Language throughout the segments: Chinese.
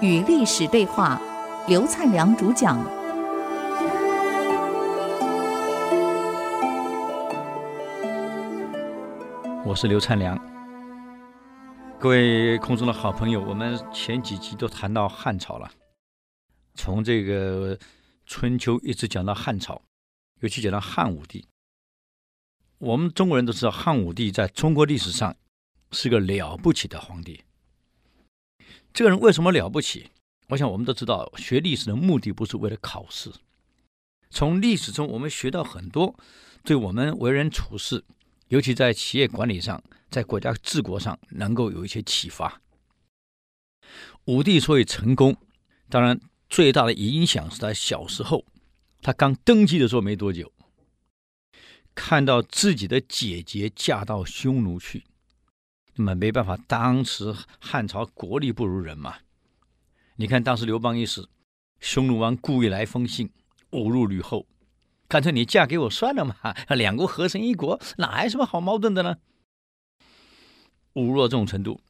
与历史对话，刘灿良主讲。我是刘灿良，各位空中的好朋友，我们前几集都谈到汉朝了，从这个春秋一直讲到汉朝，尤其讲到汉武帝。我们中国人都知道，汉武帝在中国历史上是个了不起的皇帝。这个人为什么了不起？我想我们都知道，学历史的目的不是为了考试。从历史中，我们学到很多，对我们为人处事。尤其在企业管理上，在国家治国上，能够有一些启发。武帝所以成功，当然最大的影响是他小时候，他刚登基的时候没多久，看到自己的姐姐嫁到匈奴去，那么没办法，当时汉朝国力不如人嘛。你看当时刘邦一死，匈奴王故意来封信，侮辱吕后。干脆你嫁给我算了嘛，两国合成一国，哪有什么好矛盾的呢？侮辱到这种程度，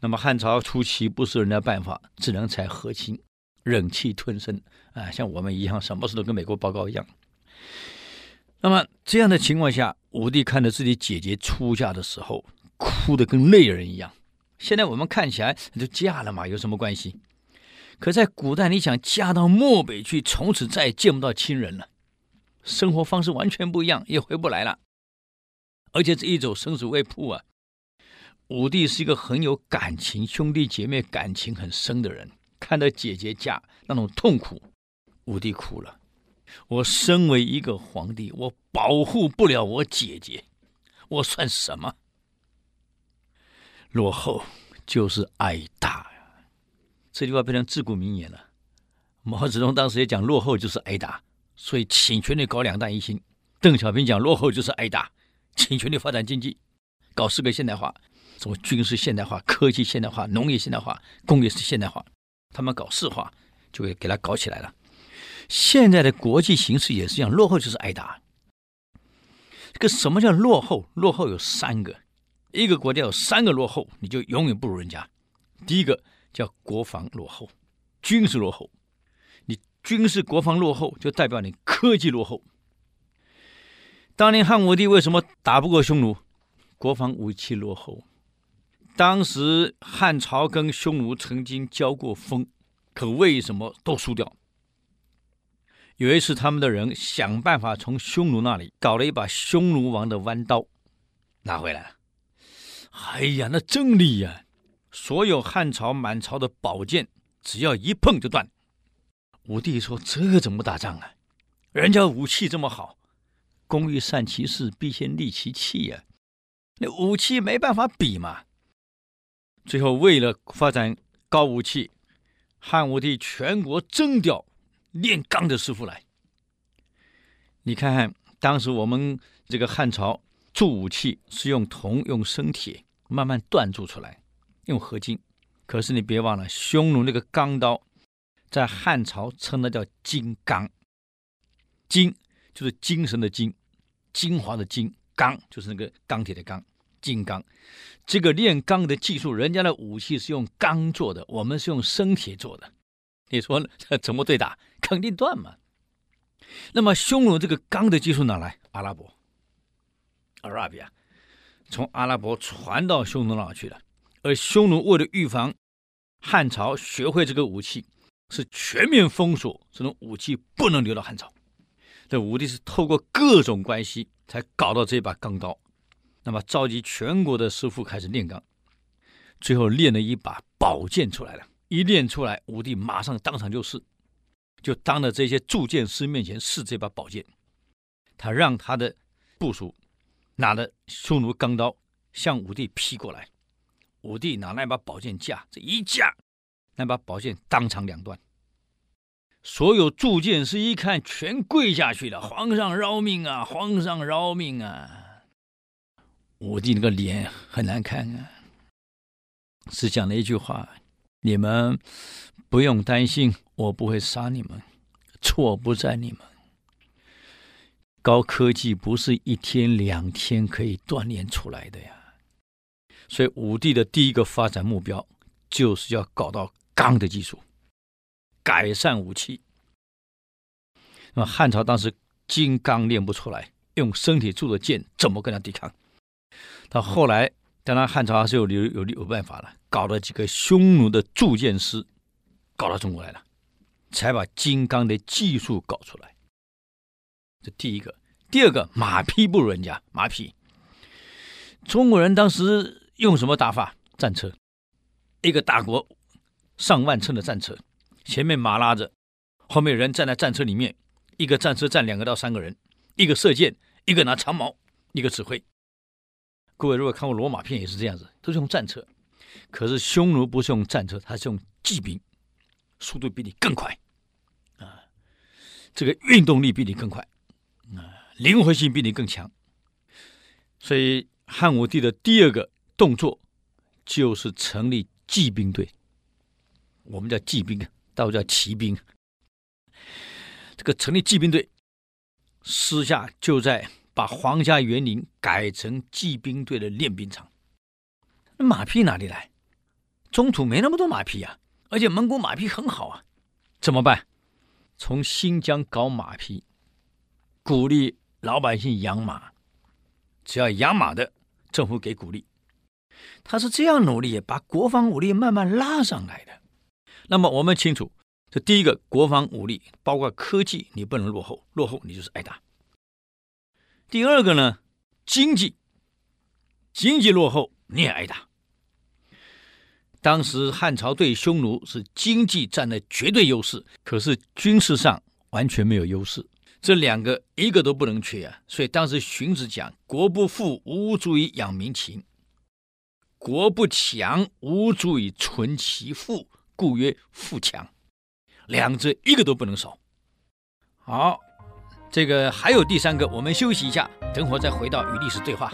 那么汉朝初期不是人的办法，只能采和亲，忍气吞声啊，像我们一样，什么事都跟美国报告一样。那么这样的情况下，武帝看着自己姐姐出嫁的时候，哭得跟泪人一样。现在我们看起来就嫁了嘛，有什么关系？可在古代，你想嫁到漠北去，从此再也见不到亲人了。生活方式完全不一样，也回不来了。而且这一走生死未卜啊！武帝是一个很有感情、兄弟姐妹感情很深的人，看到姐姐嫁那种痛苦，武帝哭了。我身为一个皇帝，我保护不了我姐姐，我算什么？落后就是挨打呀！这句话变成自古名言了。毛泽东当时也讲，落后就是挨打。所以，请全力搞两弹一星。邓小平讲，落后就是挨打，请全力发展经济，搞四个现代化，什么军事现代化、科技现代化、农业现代化、工业是现代化，他们搞四化，就会给他搞起来了。现在的国际形势也是一样，落后就是挨打。这个什么叫落后？落后有三个，一个国家有三个落后，你就永远不如人家。第一个叫国防落后，军事落后。你军事国防落后，就代表你科技落后。当年汉武帝为什么打不过匈奴？国防武器落后。当时汉朝跟匈奴曾经交过锋，可为什么都输掉？有一次，他们的人想办法从匈奴那里搞了一把匈奴王的弯刀，拿回来了。哎呀，那真厉呀！所有汉朝、满朝的宝剑，只要一碰就断。武帝说：“这怎么打仗啊？人家武器这么好，工欲善其事，必先利其器呀。那武器没办法比嘛。最后为了发展高武器，汉武帝全国征调炼钢的师傅来。你看看当时我们这个汉朝铸武器是用铜、用生铁慢慢锻铸出来，用合金。可是你别忘了，匈奴那个钢刀。”在汉朝称的叫金刚，金就是精神的精，精华的精，钢就是那个钢铁的钢，金刚。这个炼钢的技术，人家的武器是用钢做的，我们是用生铁做的。你说怎么对打？肯定断嘛。那么匈奴这个钢的技术哪来？阿拉伯，阿拉比亚，从阿拉伯传到匈奴那去了。而匈奴为了预防汉朝学会这个武器。是全面封锁这种武器，不能流到汉朝。这武帝是透过各种关系才搞到这把钢刀，那么召集全国的师傅开始炼钢，最后炼了一把宝剑出来了。一炼出来，武帝马上当场就试，就当着这些铸剑师面前试这把宝剑。他让他的部属拿着匈奴钢刀向武帝劈过来，武帝拿那把宝剑架，这一架。那把宝剑当场两断，所有铸剑师一看，全跪下去了。皇上饶命啊！皇上饶命啊！武帝那个脸很难看啊，只讲了一句话：“你们不用担心，我不会杀你们，错不在你们。高科技不是一天两天可以锻炼出来的呀。所以武帝的第一个发展目标就是要搞到钢的技术，改善武器。那么汉朝当时金刚练不出来，用身体铸的剑怎么跟他抵抗？到后来，当然汉朝还是有有有有办法了，搞了几个匈奴的铸剑师，搞到中国来了，才把金刚的技术搞出来。这第一个，第二个马匹不如人家，马匹。中国人当时用什么打法？战车，一个大国上万乘的战车，前面马拉着，后面人站在战车里面。一个战车站两个到三个人，一个射箭，一个拿长矛，一个指挥。各位如果看过罗马片，也是这样子，都是用战车。可是匈奴不是用战车，他是用骑兵，速度比你更快，啊，这个运动力比你更快，啊灵活性比你更强。所以汉武帝的第二个动作就是成立骑兵队。我们叫骑兵，大陆叫骑兵。这个成立骑兵队，私下就在把皇家园林改成骑兵队的练兵场。那马匹哪里来？中土没那么多马匹啊，而且蒙古马匹很好啊，怎么办？从新疆搞马匹，鼓励老百姓养马，只要养马的，政府给鼓励。他是这样努力，把国防武力慢慢拉上来的。那么我们清楚。这第一个国防武力，包括科技，你不能落后，落后你就是挨打。第二个呢，经济，经济落后你也挨打。当时汉朝对匈奴是经济占了绝对优势，可是军事上完全没有优势，这两个一个都不能缺啊。所以当时荀子讲：“国不富，无足以养民情；国不强，无足以存其富，故曰富强。”两者一个都不能少。好，这个还有第三个，我们休息一下，等会儿再回到与历史对话。